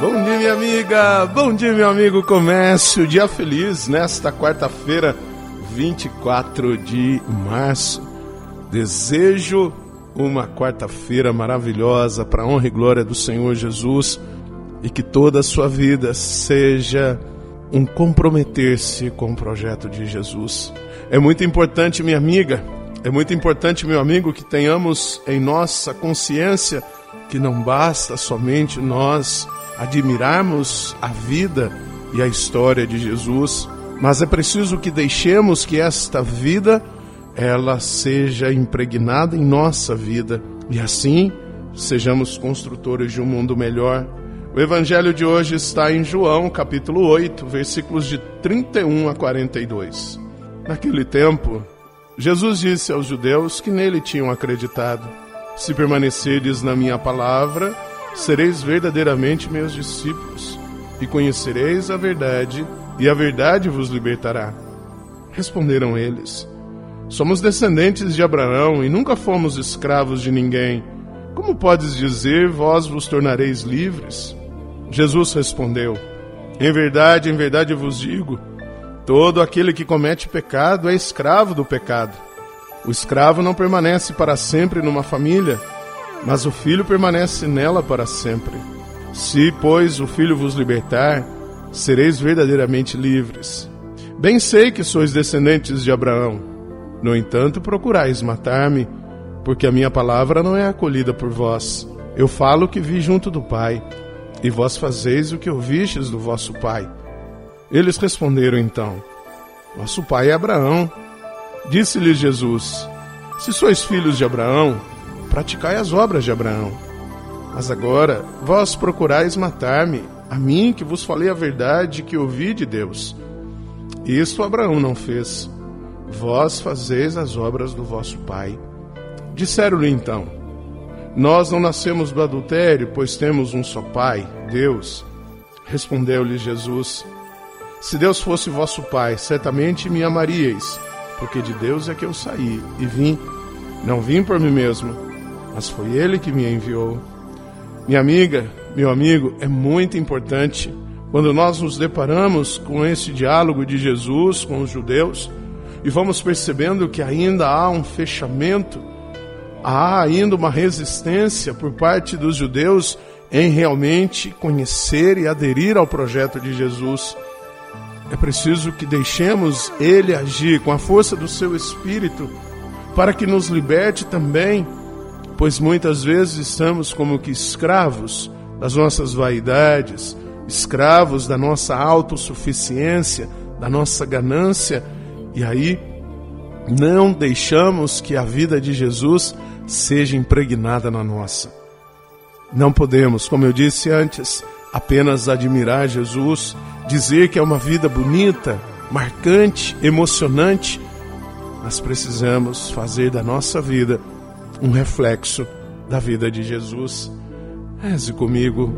Bom dia, minha amiga. Bom dia, meu amigo comércio. Dia feliz nesta quarta-feira, 24 de março. Desejo uma quarta-feira maravilhosa para honra e glória do Senhor Jesus e que toda a sua vida seja um comprometer-se com o projeto de Jesus. É muito importante, minha amiga, é muito importante, meu amigo, que tenhamos em nossa consciência que não basta somente nós admirarmos a vida e a história de Jesus, mas é preciso que deixemos que esta vida ela seja impregnada em nossa vida e assim sejamos construtores de um mundo melhor. O evangelho de hoje está em João, capítulo 8, versículos de 31 a 42. Naquele tempo, Jesus disse aos judeus que nele tinham acreditado: Se permanecerdes na minha palavra, sereis verdadeiramente meus discípulos, e conhecereis a verdade, e a verdade vos libertará. Responderam eles: Somos descendentes de Abraão e nunca fomos escravos de ninguém. Como podes dizer, vós vos tornareis livres? Jesus respondeu: Em verdade, em verdade vos digo, todo aquele que comete pecado é escravo do pecado. O escravo não permanece para sempre numa família, mas o filho permanece nela para sempre. Se, pois, o filho vos libertar, sereis verdadeiramente livres. Bem sei que sois descendentes de Abraão. No entanto, procurais matar-me, porque a minha palavra não é acolhida por vós. Eu falo o que vi junto do Pai, e vós fazeis o que ouvistes do vosso pai. Eles responderam então: Nosso pai é Abraão. Disse-lhes Jesus: Se sois filhos de Abraão, praticai as obras de Abraão. Mas agora vós procurais matar-me, a mim que vos falei a verdade que ouvi de Deus. Isto Abraão não fez. Vós fazeis as obras do vosso pai. Disseram-lhe então: Nós não nascemos do adultério, pois temos um só pai, Deus. Respondeu-lhe Jesus: Se Deus fosse vosso pai, certamente me amaríeis, porque de Deus é que eu saí e vim. Não vim por mim mesmo, mas foi Ele que me enviou. Minha amiga, meu amigo, é muito importante quando nós nos deparamos com esse diálogo de Jesus com os judeus e vamos percebendo que ainda há um fechamento, há ainda uma resistência por parte dos judeus em realmente conhecer e aderir ao projeto de Jesus. É preciso que deixemos Ele agir com a força do seu Espírito para que nos liberte também pois muitas vezes estamos como que escravos das nossas vaidades, escravos da nossa autossuficiência, da nossa ganância, e aí não deixamos que a vida de Jesus seja impregnada na nossa. Não podemos, como eu disse antes, apenas admirar Jesus, dizer que é uma vida bonita, marcante, emocionante, mas precisamos fazer da nossa vida um reflexo da vida de Jesus. Reze comigo.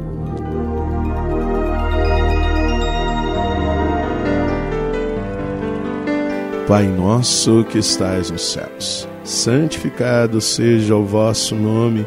Pai nosso que estais nos céus, santificado seja o vosso nome,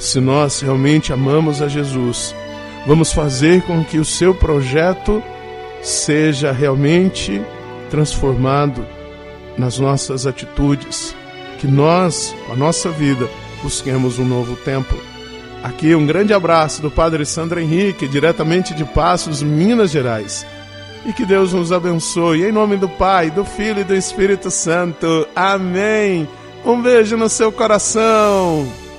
se nós realmente amamos a Jesus, vamos fazer com que o seu projeto seja realmente transformado nas nossas atitudes, que nós, com a nossa vida, busquemos um novo tempo. Aqui um grande abraço do Padre Sandro Henrique, diretamente de Passos, Minas Gerais. e que Deus nos abençoe. Em nome do Pai, do Filho e do Espírito Santo. Amém. Um beijo no seu coração.